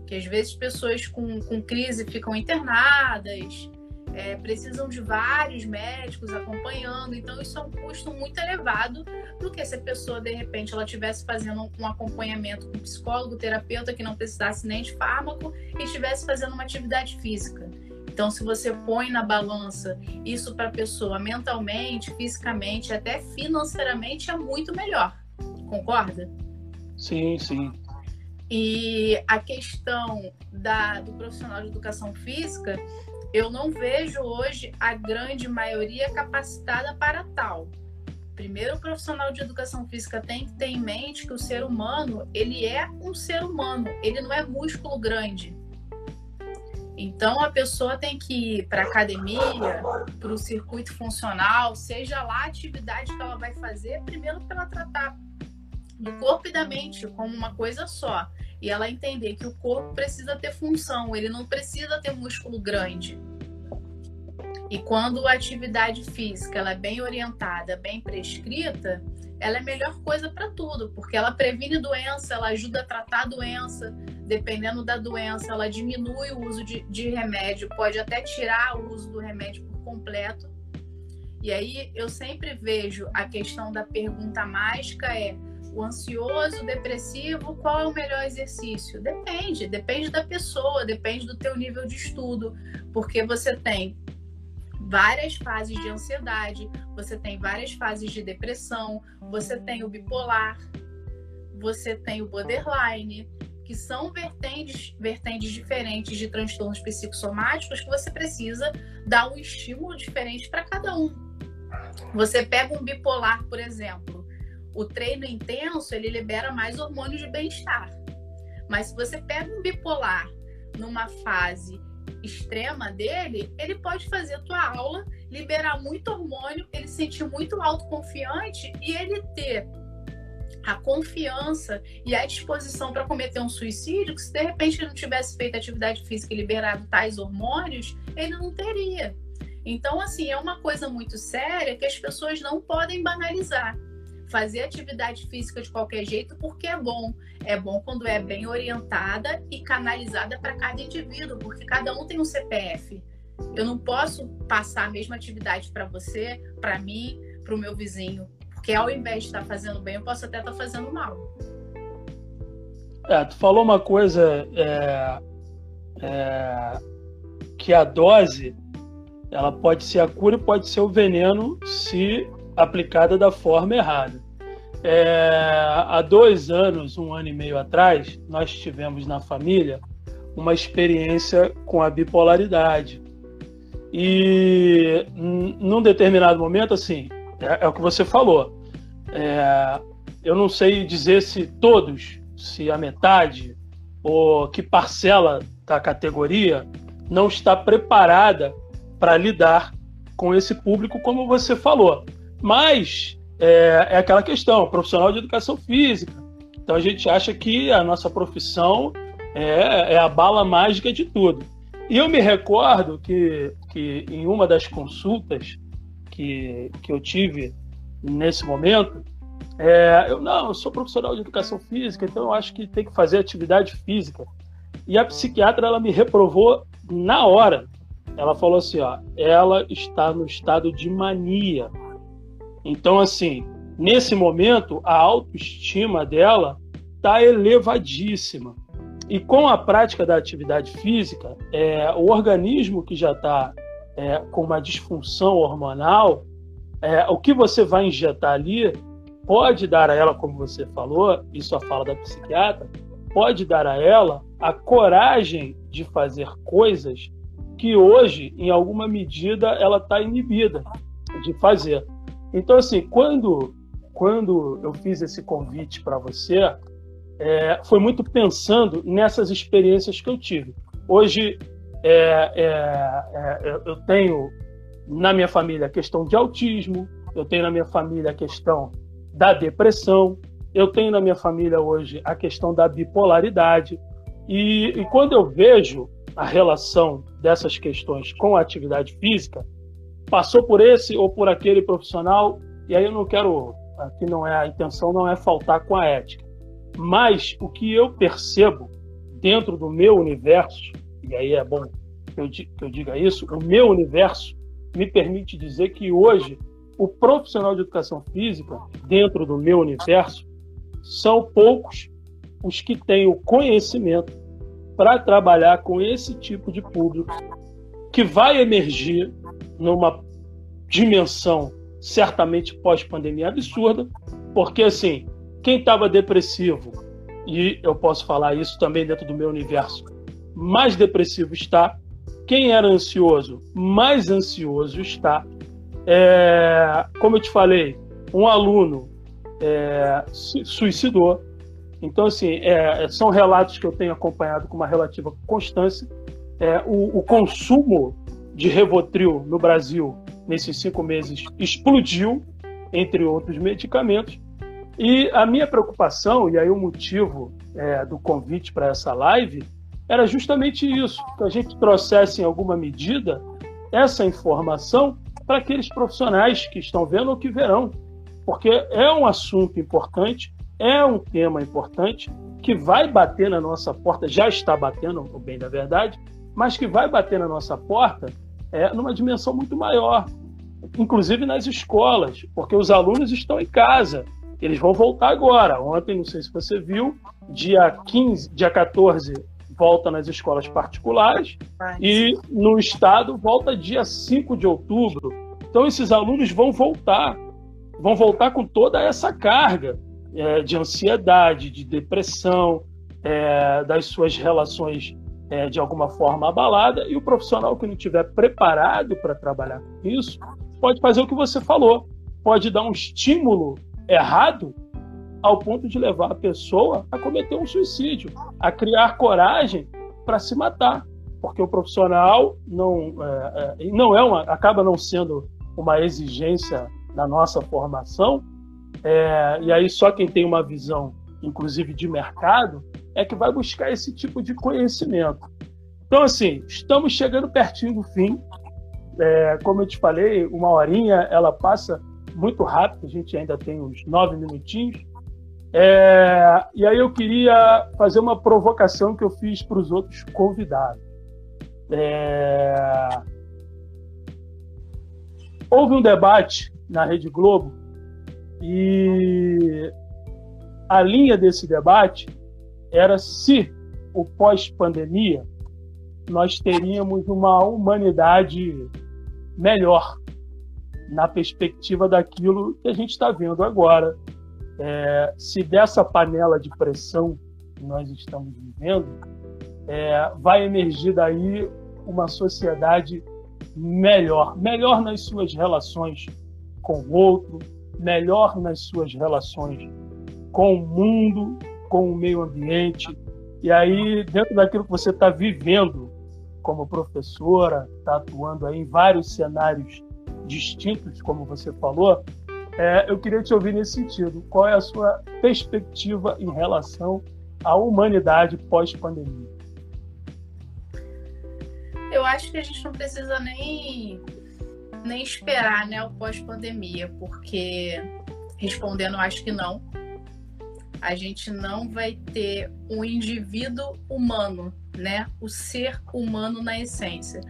S1: Que às vezes pessoas com, com crise ficam internadas, é, precisam de vários médicos acompanhando, então isso é um custo muito elevado do que se a pessoa, de repente, ela estivesse fazendo um acompanhamento com psicólogo, terapeuta, que não precisasse nem de fármaco e estivesse fazendo uma atividade física. Então, se você põe na balança isso para a pessoa mentalmente, fisicamente, até financeiramente, é muito melhor. Concorda?
S2: Sim, sim.
S1: E a questão da, do profissional de educação física, eu não vejo hoje a grande maioria capacitada para tal. Primeiro, o profissional de educação física tem que ter em mente que o ser humano, ele é um ser humano, ele não é músculo grande. Então a pessoa tem que ir para academia, para o circuito funcional, seja lá a atividade que ela vai fazer, primeiro para ela tratar do corpo e da mente como uma coisa só. E ela entender que o corpo precisa ter função, ele não precisa ter músculo grande. E quando a atividade física ela é bem orientada, bem prescrita, ela é a melhor coisa para tudo, porque ela previne doença, ela ajuda a tratar a doença, dependendo da doença, ela diminui o uso de, de remédio, pode até tirar o uso do remédio por completo. E aí eu sempre vejo a questão da pergunta mágica é o ansioso, depressivo, qual é o melhor exercício? Depende, depende da pessoa, depende do teu nível de estudo, porque você tem várias fases de ansiedade, você tem várias fases de depressão, você tem o bipolar, você tem o borderline, que são vertentes, vertentes diferentes de transtornos psicossomáticos que você precisa dar um estímulo diferente para cada um. Você pega um bipolar, por exemplo, o treino intenso ele libera mais hormônios de bem-estar. Mas se você pega um bipolar numa fase extrema dele, ele pode fazer a tua aula, liberar muito hormônio, ele sentir muito autoconfiante e ele ter a confiança e a disposição para cometer um suicídio, que se de repente ele não tivesse feito atividade física e liberado tais hormônios, ele não teria. Então, assim, é uma coisa muito séria que as pessoas não podem banalizar fazer atividade física de qualquer jeito porque é bom. É bom quando é bem orientada e canalizada para cada indivíduo, porque cada um tem um CPF. Eu não posso passar a mesma atividade para você, para mim, para o meu vizinho, porque ao invés de estar fazendo bem, eu posso até estar fazendo mal.
S2: É, tu falou uma coisa é, é, que a dose ela pode ser a cura e pode ser o veneno se aplicada da forma errada. É, há dois anos, um ano e meio atrás, nós tivemos na família uma experiência com a bipolaridade. E num determinado momento, assim, é, é o que você falou. É, eu não sei dizer se todos, se a metade, ou que parcela da categoria não está preparada para lidar com esse público, como você falou. Mas é, é aquela questão, profissional de educação física. Então a gente acha que a nossa profissão é, é a bala mágica de tudo. E eu me recordo que, que em uma das consultas que, que eu tive nesse momento, é, eu não, eu sou profissional de educação física, então eu acho que tem que fazer atividade física. E a psiquiatra ela me reprovou na hora. Ela falou assim, ó, ela está no estado de mania. Então, assim, nesse momento, a autoestima dela está elevadíssima. E com a prática da atividade física, é, o organismo que já está é, com uma disfunção hormonal, é, o que você vai injetar ali pode dar a ela, como você falou, isso a fala da psiquiatra, pode dar a ela a coragem de fazer coisas que hoje, em alguma medida, ela está inibida de fazer. Então, assim, quando, quando eu fiz esse convite para você, é, foi muito pensando nessas experiências que eu tive. Hoje, é, é, é, eu tenho na minha família a questão de autismo, eu tenho na minha família a questão da depressão, eu tenho na minha família hoje a questão da bipolaridade. E, e quando eu vejo a relação dessas questões com a atividade física, passou por esse ou por aquele profissional, e aí eu não quero, aqui não é a intenção, não é faltar com a ética. Mas o que eu percebo dentro do meu universo, e aí é bom que eu, que eu diga isso, o meu universo me permite dizer que hoje o profissional de educação física, dentro do meu universo, são poucos os que têm o conhecimento para trabalhar com esse tipo de público que vai emergir numa dimensão certamente pós-pandemia absurda, porque assim, quem estava depressivo, e eu posso falar isso também dentro do meu universo, mais depressivo está. Quem era ansioso, mais ansioso está. É, como eu te falei, um aluno é, suicidou. Então, assim, é, são relatos que eu tenho acompanhado com uma relativa constância. É, o, o, consumo de Revotril no Brasil nesses cinco meses explodiu, entre outros medicamentos. E a minha preocupação, e aí o motivo é, do convite para essa live, era justamente isso: que a gente trouxesse em alguma medida essa informação para aqueles profissionais que estão vendo ou que verão. Porque é um assunto importante, é um tema importante, que vai bater na nossa porta, já está batendo, o bem da verdade, mas que vai bater na nossa porta é, numa dimensão muito maior, inclusive nas escolas, porque os alunos estão em casa. Eles vão voltar agora. Ontem, não sei se você viu, dia 15, dia 14 volta nas escolas particulares e no estado volta dia 5 de outubro. Então esses alunos vão voltar, vão voltar com toda essa carga é, de ansiedade, de depressão, é, das suas relações é, de alguma forma abalada e o profissional que não estiver preparado para trabalhar com isso pode fazer o que você falou, pode dar um estímulo errado ao ponto de levar a pessoa a cometer um suicídio, a criar coragem para se matar, porque o profissional não é, é, não é uma, acaba não sendo uma exigência da nossa formação, é, e aí só quem tem uma visão, inclusive de mercado, é que vai buscar esse tipo de conhecimento. Então, assim, estamos chegando pertinho do fim. É, como eu te falei, uma horinha ela passa muito rápido, a gente ainda tem uns nove minutinhos. É, e aí eu queria fazer uma provocação que eu fiz para os outros convidados. É, houve um debate na Rede Globo e a linha desse debate era se o pós-pandemia nós teríamos uma humanidade melhor na perspectiva daquilo que a gente está vendo agora. É, se dessa panela de pressão que nós estamos vivendo, é, vai emergir daí uma sociedade melhor, melhor nas suas relações com o outro, melhor nas suas relações com o mundo, com o meio ambiente. E aí, dentro daquilo que você está vivendo como professora, está atuando aí em vários cenários distintos, como você falou, é, eu queria te ouvir nesse sentido. Qual é a sua perspectiva em relação à humanidade pós-pandemia?
S1: Eu acho que a gente não precisa nem, nem esperar né, o pós-pandemia, porque, respondendo, acho que não. A gente não vai ter um indivíduo humano, né? O ser humano na essência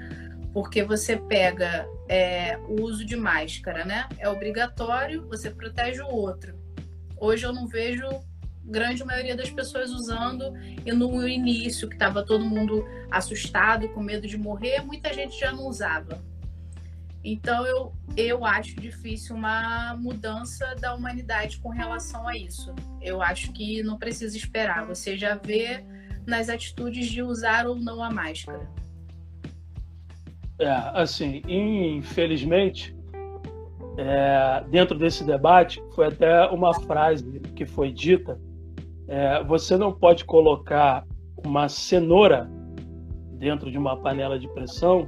S1: porque você pega é, o uso de máscara, né? É obrigatório, você protege o outro. Hoje eu não vejo grande maioria das pessoas usando e no início que estava todo mundo assustado, com medo de morrer, muita gente já não usava. Então eu, eu acho difícil uma mudança da humanidade com relação a isso. Eu acho que não precisa esperar, você já vê nas atitudes de usar ou não a máscara.
S2: É, assim, infelizmente, é, dentro desse debate, foi até uma frase que foi dita: é, você não pode colocar uma cenoura dentro de uma panela de pressão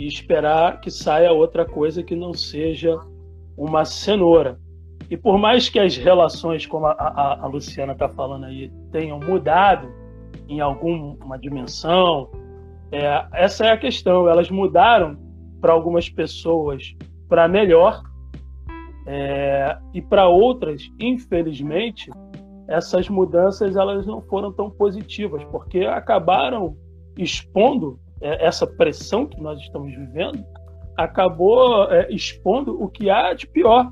S2: e esperar que saia outra coisa que não seja uma cenoura. E por mais que as relações, como a, a, a Luciana está falando aí, tenham mudado em alguma dimensão, é, essa é a questão. Elas mudaram para algumas pessoas para melhor é, e para outras, infelizmente, essas mudanças elas não foram tão positivas porque acabaram expondo essa pressão que nós estamos vivendo, acabou é, expondo o que há de pior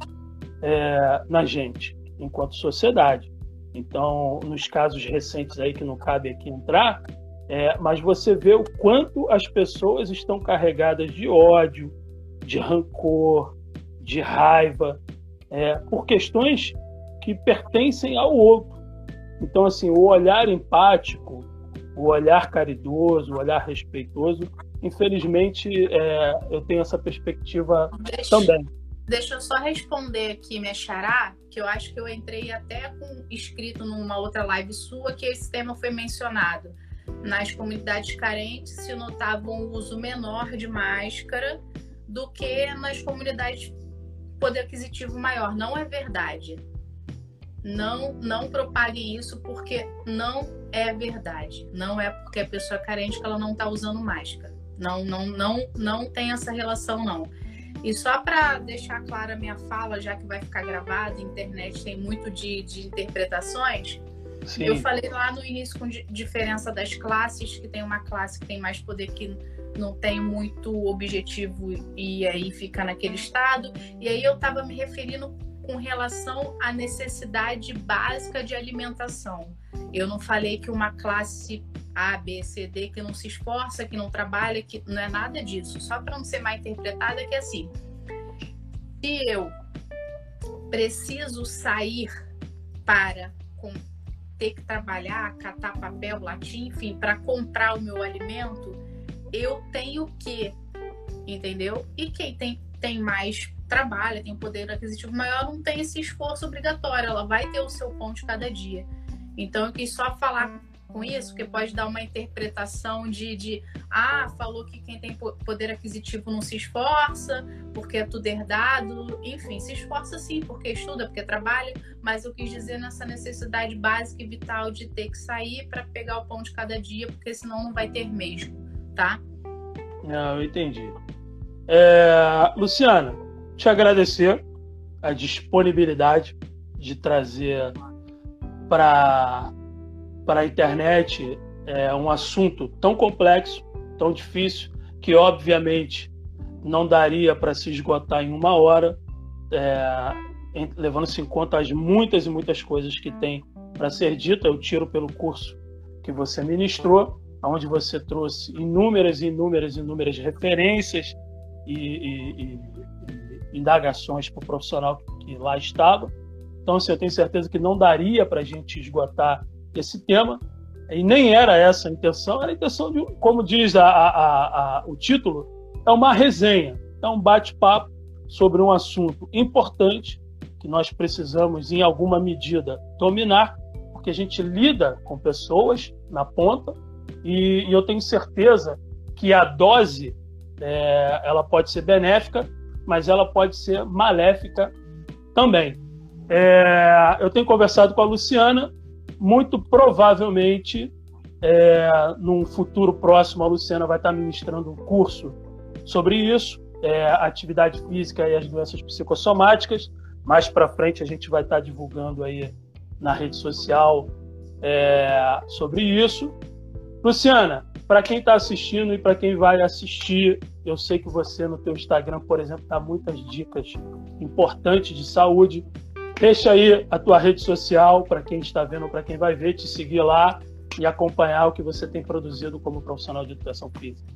S2: é, na gente enquanto sociedade. Então, nos casos recentes aí que não cabe aqui entrar, é, mas você vê o quanto as pessoas estão carregadas de ódio, de rancor, de raiva, é, por questões que pertencem ao outro. Então, assim, o olhar empático, o olhar caridoso, o olhar respeitoso, infelizmente, é, eu tenho essa perspectiva deixa, também.
S1: Deixa eu só responder aqui, minha xará, que eu acho que eu entrei até com escrito numa outra live sua que esse tema foi mencionado. Nas comunidades carentes se notava um uso menor de máscara do que nas comunidades poder aquisitivo maior. Não é verdade. Não, não propaguem isso porque não é verdade. Não é porque a pessoa é carente que ela não está usando máscara. Não, não, não, não tem essa relação não. E só para deixar clara a minha fala, já que vai ficar gravada, internet tem muito de, de interpretações. Sim. Eu falei lá no início com diferença das classes, que tem uma classe que tem mais poder que não tem muito objetivo e aí fica naquele estado. E aí eu estava me referindo com relação à necessidade básica de alimentação. Eu não falei que uma classe A, B, C, D que não se esforça, que não trabalha, que não é nada disso. Só para não ser mal interpretada, é que assim, se eu preciso sair para ter que trabalhar, catar papel, latim, enfim, para comprar o meu alimento, eu tenho que, entendeu? E quem tem, tem mais trabalho, tem um poder aquisitivo maior, não tem esse esforço obrigatório, ela vai ter o seu ponto de cada dia. Então eu quis só falar com isso, porque pode dar uma interpretação de, de ah, falou que quem tem poder aquisitivo não se esforça, porque é tudo herdado, enfim, se esforça sim, porque estuda, porque trabalha, mas eu quis dizer nessa necessidade básica e vital de ter que sair para pegar o pão de cada dia, porque senão não vai ter mesmo, tá?
S2: Não, eu entendi. É, Luciana, te agradecer a disponibilidade de trazer para a internet é um assunto tão complexo, tão difícil, que obviamente não daria para se esgotar em uma hora, é, levando-se em conta as muitas e muitas coisas que tem para ser dita. Eu tiro pelo curso que você ministrou, onde você trouxe inúmeras inúmeras e inúmeras referências e, e, e, indagações para o profissional que lá estava. Então, assim, eu tenho certeza que não daria para a gente esgotar esse tema, e nem era essa a intenção, era a intenção de, como diz a, a, a, o título, é uma resenha, é um bate-papo sobre um assunto importante que nós precisamos, em alguma medida, dominar, porque a gente lida com pessoas na ponta e, e eu tenho certeza que a dose é, ela pode ser benéfica, mas ela pode ser maléfica também. É, eu tenho conversado com a Luciana muito provavelmente, é, num futuro próximo, a Luciana vai estar ministrando um curso sobre isso, é, atividade física e as doenças psicossomáticas. Mais para frente a gente vai estar divulgando aí na rede social é, sobre isso. Luciana, para quem está assistindo e para quem vai assistir, eu sei que você no teu Instagram, por exemplo, dá muitas dicas importantes de saúde. Deixa aí a tua rede social para quem está vendo para quem vai ver, te seguir lá e acompanhar o que você tem produzido como profissional de educação física.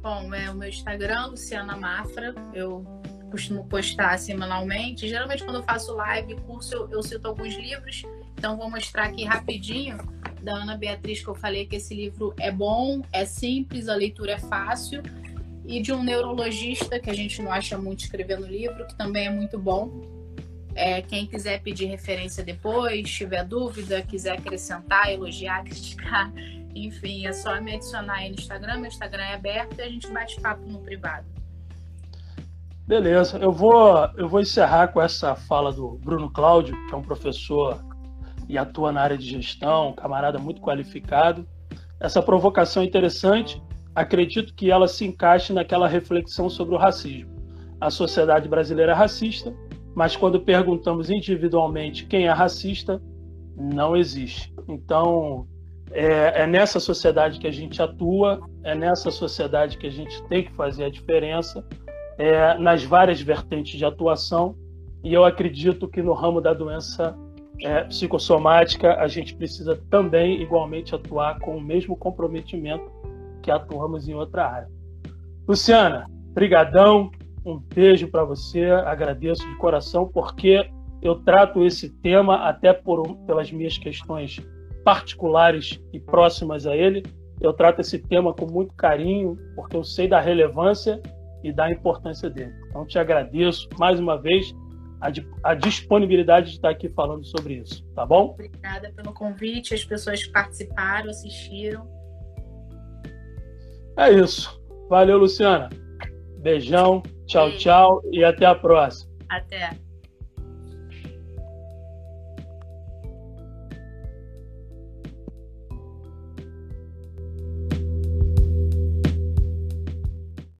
S1: Bom, é o meu Instagram, Luciana Mafra. Eu costumo postar semanalmente. Geralmente, quando eu faço live, curso, eu, eu cito alguns livros. Então, vou mostrar aqui rapidinho da Ana Beatriz, que eu falei que esse livro é bom, é simples, a leitura é fácil e de um neurologista que a gente não acha muito escrevendo livro, que também é muito bom. É, quem quiser pedir referência depois, tiver dúvida, quiser acrescentar, elogiar, *laughs* criticar, enfim, é só me adicionar aí no Instagram. Meu Instagram é aberto e a gente bate papo no privado.
S2: Beleza, eu vou, eu vou encerrar com essa fala do Bruno Cláudio, que é um professor e atua na área de gestão, um camarada muito qualificado. Essa provocação é interessante acredito que ela se encaixe naquela reflexão sobre o racismo. A sociedade brasileira é racista, mas quando perguntamos individualmente quem é racista, não existe. Então, é, é, nessa sociedade que a gente atua, é nessa sociedade que a gente tem que fazer a diferença, é, nas várias vertentes de atuação, e eu acredito que no ramo da doença é, psicossomática a gente precisa também igualmente atuar com o mesmo comprometimento que atuamos em outra área. Luciana, brigadão, um beijo para você, agradeço de coração porque eu trato esse tema até por, pelas minhas questões particulares e próximas a ele. Eu trato esse tema com muito carinho porque eu sei da relevância e da importância dele. Então te agradeço mais uma vez a, a, disponibilidade de estar aqui falando sobre isso, tá bom?
S1: Obrigada pelo convite, as pessoas que participaram, assistiram.
S2: É isso. Valeu, Luciana. Beijão, tchau, Beijo. tchau e até a próxima.
S1: Até.